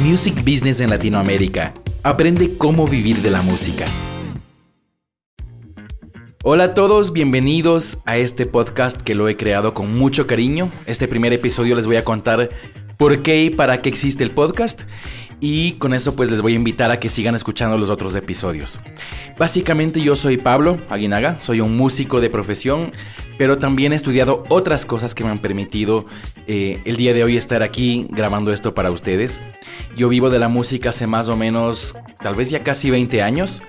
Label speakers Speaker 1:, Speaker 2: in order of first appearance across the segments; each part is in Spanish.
Speaker 1: Music Business en Latinoamérica. Aprende cómo vivir de la música. Hola a todos, bienvenidos a este podcast que lo he creado con mucho cariño. Este primer episodio les voy a contar por qué y para qué existe el podcast. Y con eso pues les voy a invitar a que sigan escuchando los otros episodios. Básicamente yo soy Pablo Aguinaga, soy un músico de profesión, pero también he estudiado otras cosas que me han permitido eh, el día de hoy estar aquí grabando esto para ustedes. Yo vivo de la música hace más o menos, tal vez ya casi 20 años.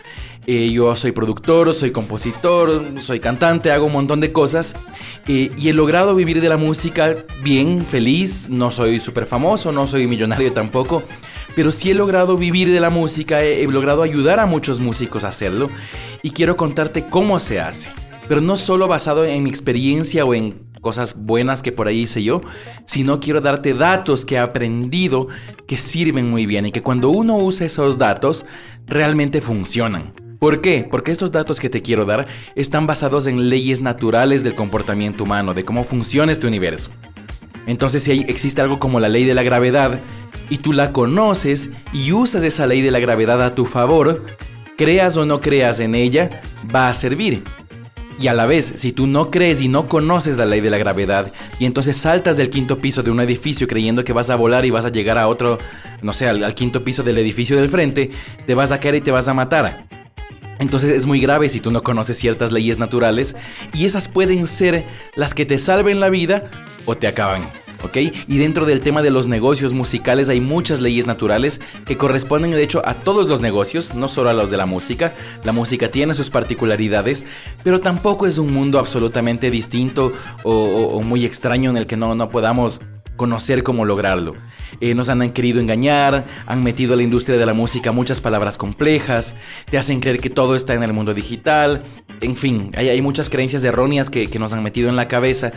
Speaker 1: Eh, yo soy productor, soy compositor, soy cantante, hago un montón de cosas. Eh, y he logrado vivir de la música bien, feliz. No soy súper famoso, no soy millonario tampoco. Pero sí he logrado vivir de la música, he logrado ayudar a muchos músicos a hacerlo. Y quiero contarte cómo se hace pero no solo basado en mi experiencia o en cosas buenas que por ahí hice yo, sino quiero darte datos que he aprendido que sirven muy bien y que cuando uno usa esos datos realmente funcionan. ¿Por qué? Porque estos datos que te quiero dar están basados en leyes naturales del comportamiento humano, de cómo funciona este universo. Entonces si existe algo como la ley de la gravedad y tú la conoces y usas esa ley de la gravedad a tu favor, creas o no creas en ella, va a servir. Y a la vez, si tú no crees y no conoces la ley de la gravedad, y entonces saltas del quinto piso de un edificio creyendo que vas a volar y vas a llegar a otro, no sé, al, quinto piso del edificio del frente, te vas a caer y te vas a matar. Entonces es muy grave si tú no conoces ciertas leyes naturales, y esas pueden ser las que te salven la vida o te acaban. Y dentro del tema de los negocios musicales hay muchas leyes naturales que corresponden de hecho a todos los negocios, no solo a los de la música. La música tiene sus particularidades, pero tampoco es un mundo absolutamente distinto o, muy extraño en el que no, no podamos conocer cómo lograrlo. Eh, nos han querido engañar, han metido a la industria de la música muchas palabras complejas, te hacen creer que todo está en el mundo digital, en fin, hay, muchas creencias erróneas que, que, nos han metido en la cabeza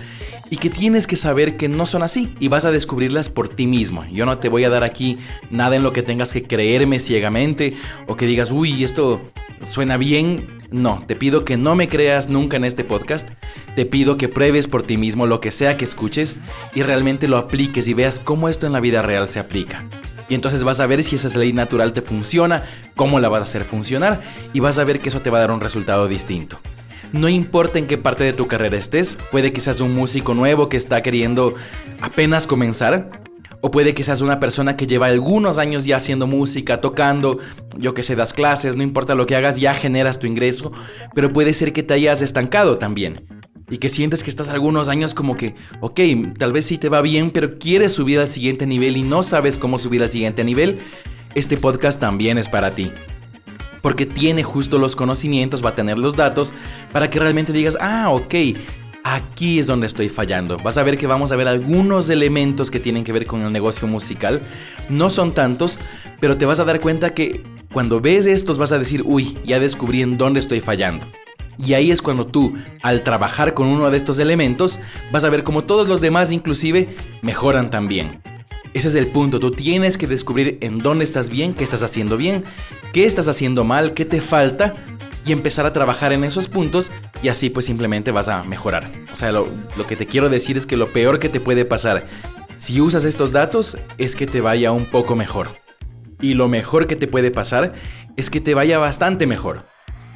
Speaker 1: y que tienes que saber que no son así y vas a descubrirlas por ti mismo. Yo no te voy a dar aquí nada en lo que tengas que creerme ciegamente o que digas, uy, esto suena bien, no, te pido que no me creas nunca en este podcast. Te pido que pruebes por ti mismo lo que sea que escuches y realmente lo apliques y veas cómo esto en la vida real se aplica. Y entonces vas a ver si esa ley natural te funciona, cómo la vas a hacer funcionar y vas a ver que eso te va a dar un resultado distinto. No importa en qué parte de tu carrera estés, puede que seas un músico nuevo que está queriendo apenas comenzar, o puede que seas una persona que lleva algunos años ya haciendo música, tocando, yo que sé, das clases, no importa lo que hagas, ya generas tu ingreso, pero puede ser que te hayas estancado también. Y que sientes que estás algunos años como que, ok, tal vez sí te va bien, pero quieres subir al siguiente nivel y no sabes cómo subir al siguiente nivel. Este podcast también es para ti porque tiene justo los conocimientos, va a tener los datos para que realmente digas, ah, ok, Aquí es donde estoy fallando. Vas a ver que vamos a ver algunos elementos que tienen que ver con el negocio musical. No son tantos, pero te vas a dar cuenta que cuando ves estos vas a decir, uy, ya descubrí en dónde estoy fallando. Y ahí es cuando tú, al trabajar con uno de estos elementos, vas a ver como todos los demás inclusive mejoran también. Ese es el punto, tú tienes que descubrir en dónde estás bien, qué estás haciendo bien, qué estás haciendo mal, qué te falta y empezar a trabajar en esos puntos y así pues simplemente vas a mejorar. O sea, lo, que te quiero decir es que lo peor que te puede pasar si usas estos datos es que te vaya un poco mejor. Y lo mejor que te puede pasar es que te vaya bastante mejor.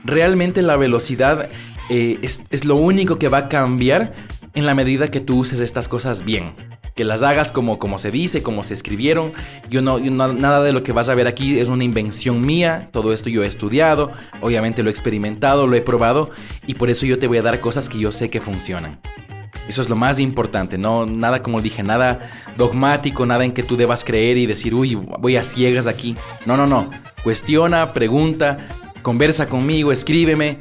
Speaker 1: Realmente la velocidad eh, es, es lo único que va a cambiar en la medida que tú uses estas cosas bien que las hagas como, como se dice, como se escribieron. Yo no, nada de lo que vas a ver aquí es una invención mía. Todo esto yo he estudiado, obviamente lo he experimentado, lo he probado y por eso yo te voy a dar cosas que yo sé que funcionan. Eso es lo más importante, no nada como dije, nada dogmático, nada en que tú debas creer y decir, uy, voy a ciegas aquí. No, no, no. Cuestiona, pregunta, conversa conmigo, escríbeme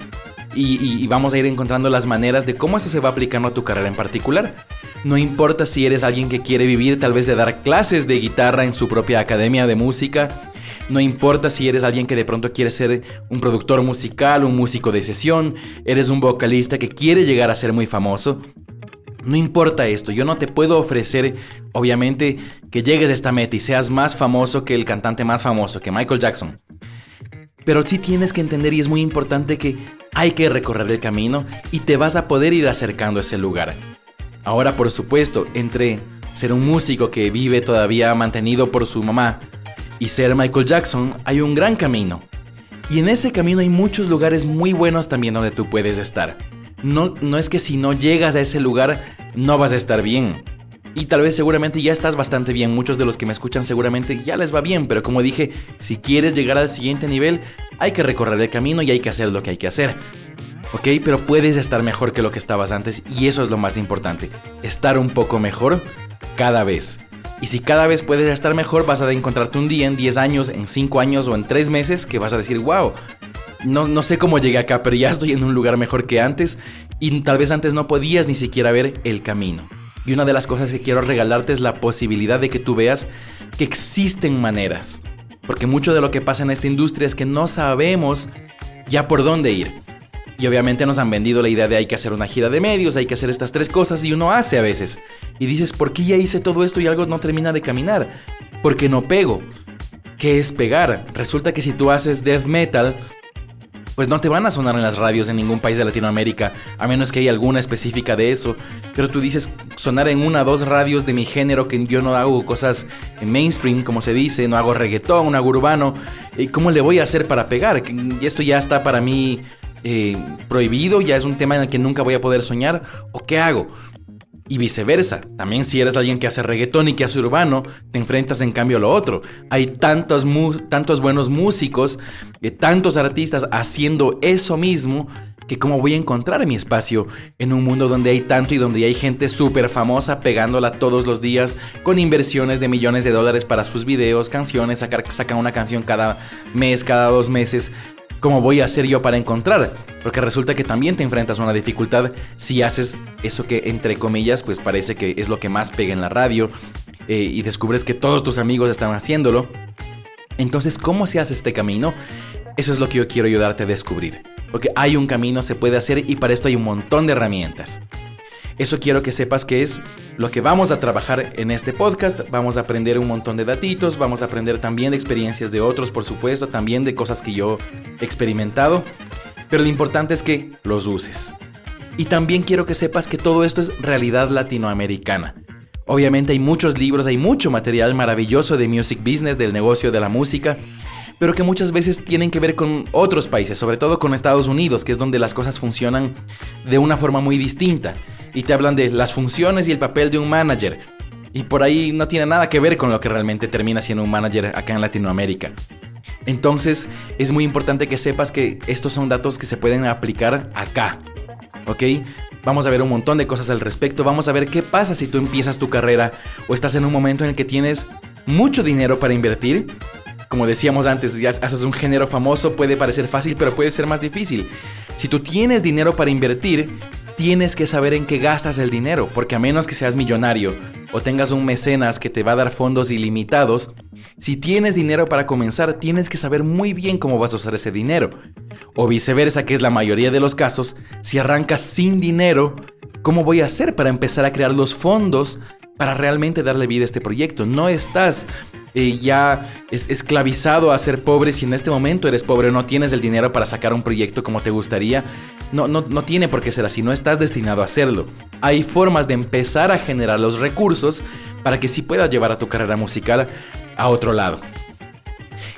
Speaker 1: y, vamos a ir encontrando las maneras de cómo eso se va aplicando a tu carrera en particular. No importa si eres alguien que quiere vivir tal vez de dar clases de guitarra en su propia academia de música. No importa si eres alguien que de pronto quiere ser un productor musical, un músico de sesión, eres un vocalista que quiere llegar a ser muy famoso. No importa esto, yo no te puedo ofrecer, obviamente, que llegues a esta meta y seas más famoso que el cantante más famoso, que Michael Jackson. Pero sí tienes que entender y es muy importante que hay que recorrer el camino y te vas a poder ir acercando a ese lugar. Ahora, por supuesto, entre ser un músico que vive todavía mantenido por su mamá y ser Michael Jackson, hay un gran camino. Y en ese camino hay muchos lugares muy buenos también donde tú puedes estar. No, no es que si no llegas a ese lugar no vas a estar bien. Y tal vez seguramente ya estás bastante bien, muchos de los que me escuchan seguramente ya les va bien, pero como dije, si quieres llegar al siguiente nivel, hay que recorrer el camino y hay que hacer lo que hay que hacer. ¿Ok? Pero puedes estar mejor que lo que estabas antes y eso es lo más importante, estar un poco mejor cada vez. Y si cada vez puedes estar mejor, vas a encontrarte un día en 10 años, en 5 años o en 3 meses que vas a decir, wow, no, no sé cómo llegué acá, pero ya estoy en un lugar mejor que antes y tal vez antes no podías ni siquiera ver el camino. Y una de las cosas que quiero regalarte es la posibilidad de que tú veas que existen maneras. Porque mucho de lo que pasa en esta industria es que no sabemos ya por dónde ir. Y obviamente nos han vendido la idea de hay que hacer una gira de medios, hay que hacer estas tres cosas y uno hace a veces. Y dices, ¿por qué ya hice todo esto y algo no termina de caminar? Porque no pego. ¿Qué es pegar? Resulta que si tú haces death metal, pues no te van a sonar en las radios en ningún país de Latinoamérica, a menos que haya alguna específica de eso. Pero tú dices sonar en una o dos radios de mi género, que yo no hago cosas mainstream, como se dice, no hago reggaetón, no hago urbano. ¿Y ¿Cómo le voy a hacer para pegar? Esto ya está para mí eh, prohibido, ya es un tema en el que nunca voy a poder soñar. ¿O qué hago? Y viceversa, también si eres alguien que hace reggaetón y que hace urbano, te enfrentas en cambio a lo otro. Hay tantos, tantos buenos músicos, eh, tantos artistas haciendo eso mismo, que cómo voy a encontrar mi espacio en un mundo donde hay tanto y donde hay gente súper famosa pegándola todos los días con inversiones de millones de dólares para sus videos, canciones, sacar, sacan una canción cada mes, cada dos meses. ¿Cómo voy a hacer yo para encontrar? Porque resulta que también te enfrentas a una dificultad si haces eso que entre comillas pues parece que es lo que más pega en la radio eh, y descubres que todos tus amigos están haciéndolo. Entonces, ¿cómo se hace este camino? Eso es lo que yo quiero ayudarte a descubrir. Porque hay un camino, se puede hacer y para esto hay un montón de herramientas. Eso quiero que sepas que es lo que vamos a trabajar en este podcast. Vamos a aprender un montón de datitos, vamos a aprender también de experiencias de otros, por supuesto, también de cosas que yo he experimentado. Pero lo importante es que los uses. Y también quiero que sepas que todo esto es realidad latinoamericana. Obviamente hay muchos libros, hay mucho material maravilloso de music business, del negocio de la música, pero que muchas veces tienen que ver con otros países, sobre todo con Estados Unidos, que es donde las cosas funcionan de una forma muy distinta. Y te hablan de las funciones y el papel de un manager. Y por ahí no tiene nada que ver con lo que realmente termina siendo un manager acá en Latinoamérica. Entonces es muy importante que sepas que estos son datos que se pueden aplicar acá. ¿Ok? Vamos a ver un montón de cosas al respecto. Vamos a ver qué pasa si tú empiezas tu carrera o estás en un momento en el que tienes mucho dinero para invertir como decíamos antes, ya haces un género famoso, puede parecer fácil, pero puede ser más difícil. Si tú tienes dinero para invertir, tienes que saber en qué gastas el dinero, porque a menos que seas millonario o tengas un mecenas que te va a dar fondos ilimitados, si tienes dinero para comenzar, tienes que saber muy bien cómo vas a usar ese dinero. O viceversa, que es la mayoría de los casos, si arrancas sin dinero, ¿cómo voy a hacer para empezar a crear los fondos para realmente darle vida a este proyecto? No estás eh, ya es esclavizado a ser pobre si en este momento eres pobre o no tienes el dinero para sacar un proyecto como te gustaría. No, no, no tiene por qué ser así, no estás destinado a hacerlo. Hay formas de empezar a generar los recursos para que sí puedas llevar a tu carrera musical a otro lado.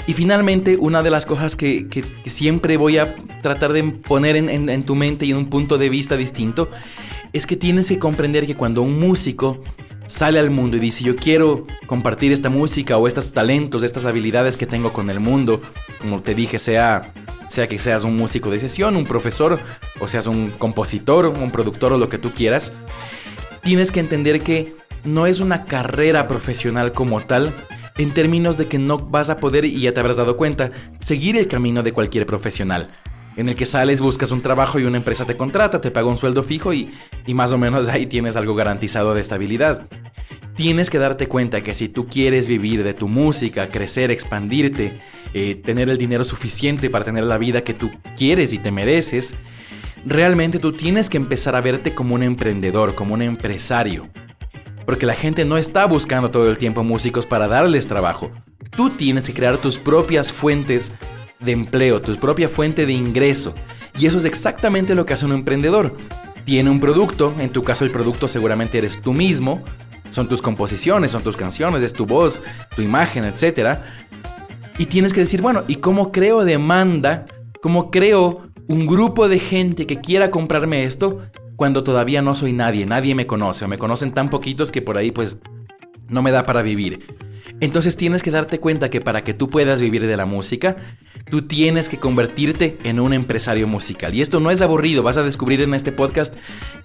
Speaker 1: Y finalmente, una de las cosas que, siempre voy a tratar de poner en, en tu mente y en un punto de vista distinto es que tienes que comprender que cuando un músico sale al mundo y dice yo quiero compartir esta música o estos talentos, estas habilidades que tengo con el mundo, como te dije, sea, sea que seas un músico de sesión, un profesor, o seas un compositor, un productor o lo que tú quieras, tienes que entender que no es una carrera profesional como tal, en términos de que no vas a poder, y ya te habrás dado cuenta, seguir el camino de cualquier profesional en el que sales, buscas un trabajo y una empresa te contrata, te paga un sueldo fijo y, más o menos ahí tienes algo garantizado de estabilidad. Tienes que darte cuenta que si tú quieres vivir de tu música, crecer, expandirte, eh, tener el dinero suficiente para tener la vida que tú quieres y te mereces, realmente tú tienes que empezar a verte como un emprendedor, como un empresario. Porque la gente no está buscando todo el tiempo músicos para darles trabajo. Tú tienes que crear tus propias fuentes de empleo, tu propia fuente de ingreso. Y eso es exactamente lo que hace un emprendedor. Tiene un producto, en tu caso el producto seguramente eres tú mismo, son tus composiciones, son tus canciones, es tu voz, tu imagen, etc. Y tienes que decir, bueno, ¿y cómo creo demanda? ¿Cómo creo un grupo de gente que quiera comprarme esto cuando todavía no soy nadie? Nadie me conoce o me conocen tan poquitos que por ahí pues no me da para vivir. Entonces tienes que darte cuenta que para que tú puedas vivir de la música, tú tienes que convertirte en un empresario musical. Y esto no es aburrido, vas a descubrir en este podcast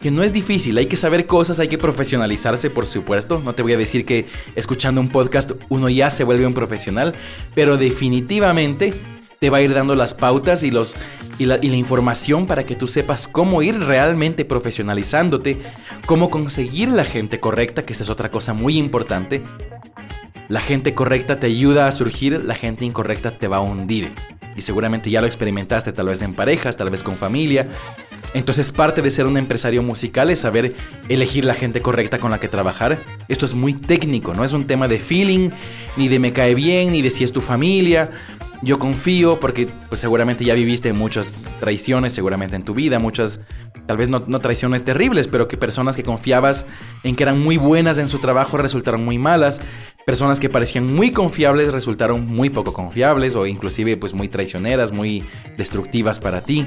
Speaker 1: que no es difícil, hay que saber cosas, hay que profesionalizarse, por supuesto. No te voy a decir que escuchando un podcast uno ya se vuelve un profesional, pero definitivamente te va a ir dando las pautas y, los, y, la, información para que tú sepas cómo ir realmente profesionalizándote, cómo conseguir la gente correcta, que esta es otra cosa muy importante, la gente correcta te ayuda a surgir, la gente incorrecta te va a hundir. Y seguramente ya lo experimentaste tal vez en parejas, tal vez con familia. Entonces parte de ser un empresario musical es saber elegir la gente correcta con la que trabajar. Esto es muy técnico, no es un tema de feeling, ni de me cae bien, ni de si es tu familia. Yo confío porque pues seguramente ya viviste muchas traiciones, seguramente en tu vida, muchas, tal vez no, no, traiciones terribles, pero que personas que confiabas en que eran muy buenas en su trabajo resultaron muy malas. Personas que parecían muy confiables resultaron muy poco confiables o inclusive pues muy traicioneras, muy destructivas para ti.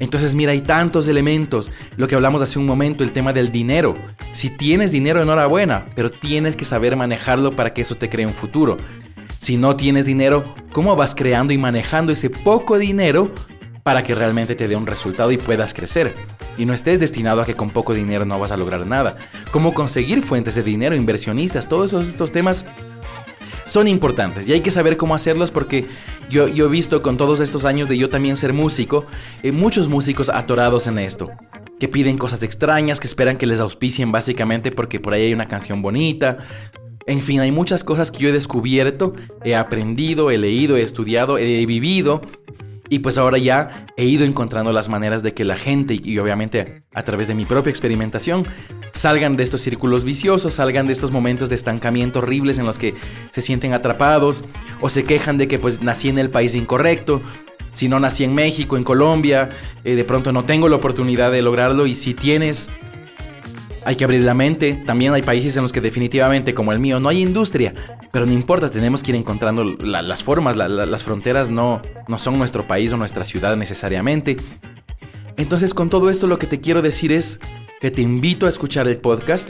Speaker 1: Entonces mira, hay tantos elementos. Lo que hablamos hace un momento, el tema del dinero. Si tienes dinero, enhorabuena, pero tienes que saber manejarlo para que eso te cree un futuro. Si no tienes dinero, ¿cómo vas creando y manejando ese poco dinero para que realmente te dé un resultado y puedas crecer? y no estés destinado a que con poco dinero no vas a lograr nada. Cómo conseguir fuentes de dinero, inversionistas, todos estos temas son importantes y hay que saber cómo hacerlos porque yo, yo he visto con todos estos años de yo también ser músico, eh, muchos músicos atorados en esto que piden cosas extrañas, que esperan que les auspicien básicamente porque por ahí hay una canción bonita. En fin, hay muchas cosas que yo he descubierto, he aprendido, he leído, he estudiado, he vivido y pues ahora ya he ido encontrando las maneras de que la gente, y obviamente a través de mi propia experimentación, salgan de estos círculos viciosos, salgan de estos momentos de estancamiento horribles en los que se sienten atrapados o se quejan de que pues nací en el país incorrecto. Si no nací en México, en Colombia, eh, de pronto no tengo la oportunidad de lograrlo y si tienes hay que abrir la mente. También hay países en los que definitivamente, como el mío, no hay industria. Pero no importa, tenemos que ir encontrando las formas. las fronteras no, no son nuestro país o nuestra ciudad necesariamente. Entonces, con todo esto, lo que te quiero decir es que te invito a escuchar el podcast.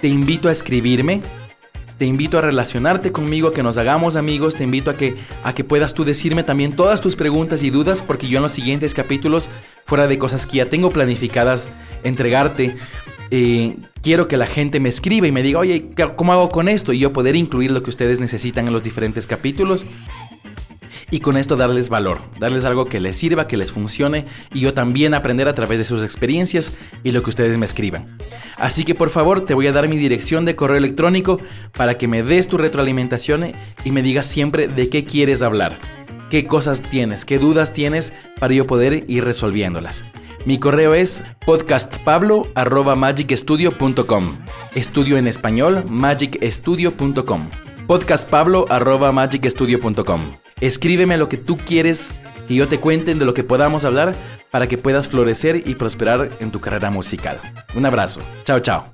Speaker 1: Te invito a escribirme. Te invito a relacionarte conmigo, que nos hagamos amigos. Te invito a que, a que puedas tú decirme también todas tus preguntas y dudas, porque yo en los siguientes capítulos, fuera de cosas que ya tengo planificadas entregarte, eh, quiero que la gente me escriba y me diga, oye, ¿cómo hago con esto? Y yo poder incluir lo que ustedes necesitan en los diferentes capítulos. Y con esto darles valor, darles algo que les sirva, que les funcione y yo también aprender a través de sus experiencias y lo que ustedes me escriban. Así que por favor te voy a dar mi dirección de correo electrónico para que me des tu retroalimentación y me digas siempre de qué quieres hablar, qué cosas tienes, qué dudas tienes para yo poder ir resolviéndolas. Mi correo es podcastpablo.magicstudio.com. Estudio en español, magicstudio.com. Podcastpablo.magicstudio.com. Escríbeme lo que tú quieres que yo te cuente de lo que podamos hablar para que puedas florecer y prosperar en tu carrera musical. Un abrazo. Chao, chao.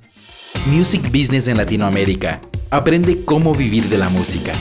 Speaker 1: Music Business en Latinoamérica. Aprende cómo vivir de la música.